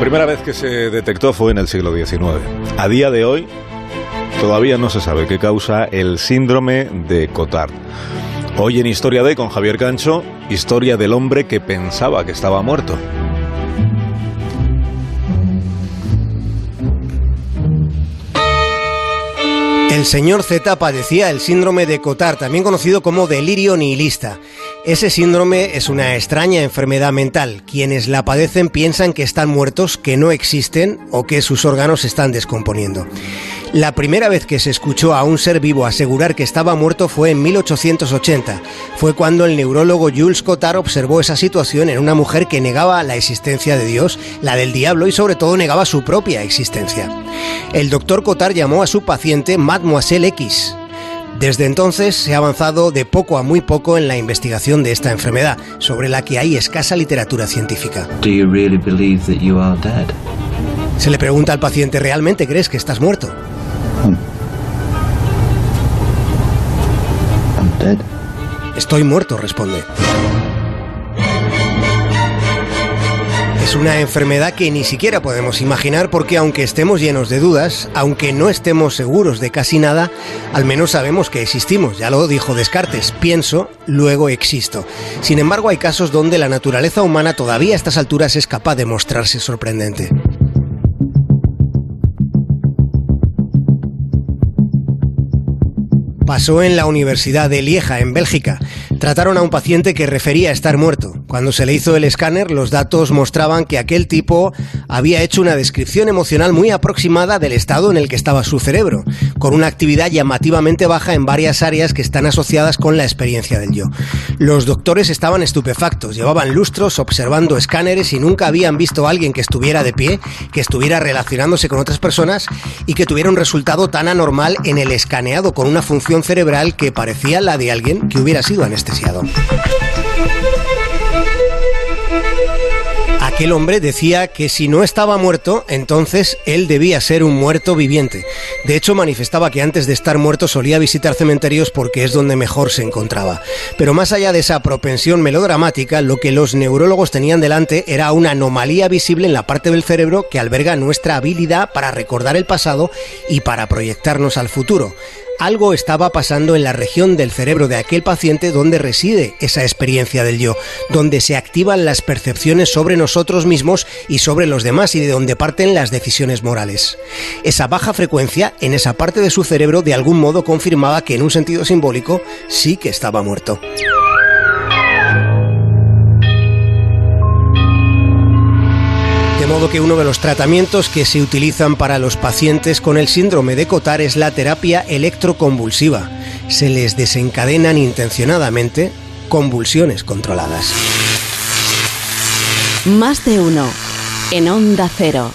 La primera vez que se detectó fue en el siglo XIX. A día de hoy todavía no se sabe qué causa el síndrome de Cotard. Hoy en Historia de con Javier Cancho, historia del hombre que pensaba que estaba muerto. El señor Z padecía el síndrome de Cotard, también conocido como delirio nihilista. Ese síndrome es una extraña enfermedad mental. Quienes la padecen piensan que están muertos, que no existen o que sus órganos están descomponiendo. La primera vez que se escuchó a un ser vivo asegurar que estaba muerto fue en 1880. Fue cuando el neurólogo Jules Cotard observó esa situación en una mujer que negaba la existencia de Dios, la del diablo y sobre todo negaba su propia existencia. El doctor Cotard llamó a su paciente Mademoiselle X. Desde entonces se ha avanzado de poco a muy poco en la investigación de esta enfermedad, sobre la que hay escasa literatura científica. Se le pregunta al paciente, ¿realmente crees que estás muerto? Estoy muerto, responde. Es una enfermedad que ni siquiera podemos imaginar porque aunque estemos llenos de dudas, aunque no estemos seguros de casi nada, al menos sabemos que existimos. Ya lo dijo Descartes, pienso, luego existo. Sin embargo, hay casos donde la naturaleza humana todavía a estas alturas es capaz de mostrarse sorprendente. Pasó en la Universidad de Lieja, en Bélgica. Trataron a un paciente que refería a estar muerto. Cuando se le hizo el escáner, los datos mostraban que aquel tipo había hecho una descripción emocional muy aproximada del estado en el que estaba su cerebro, con una actividad llamativamente baja en varias áreas que están asociadas con la experiencia del yo. Los doctores estaban estupefactos, llevaban lustros observando escáneres y nunca habían visto a alguien que estuviera de pie, que estuviera relacionándose con otras personas y que tuviera un resultado tan anormal en el escaneado con una función cerebral que parecía la de alguien que hubiera sido anestesiado. Aquel hombre decía que si no estaba muerto, entonces él debía ser un muerto viviente. De hecho, manifestaba que antes de estar muerto solía visitar cementerios porque es donde mejor se encontraba. Pero más allá de esa propensión melodramática, lo que los neurólogos tenían delante era una anomalía visible en la parte del cerebro que alberga nuestra habilidad para recordar el pasado y para proyectarnos al futuro algo estaba pasando en la región del cerebro de aquel paciente donde reside esa experiencia del yo, donde se activan las percepciones sobre nosotros mismos y sobre los demás y de donde parten las decisiones morales. Esa baja frecuencia en esa parte de su cerebro de algún modo confirmaba que en un sentido simbólico sí que estaba muerto. Que uno de los tratamientos que se utilizan para los pacientes con el síndrome de Cotard es la terapia electroconvulsiva. Se les desencadenan intencionadamente convulsiones controladas. Más de uno en Onda Cero.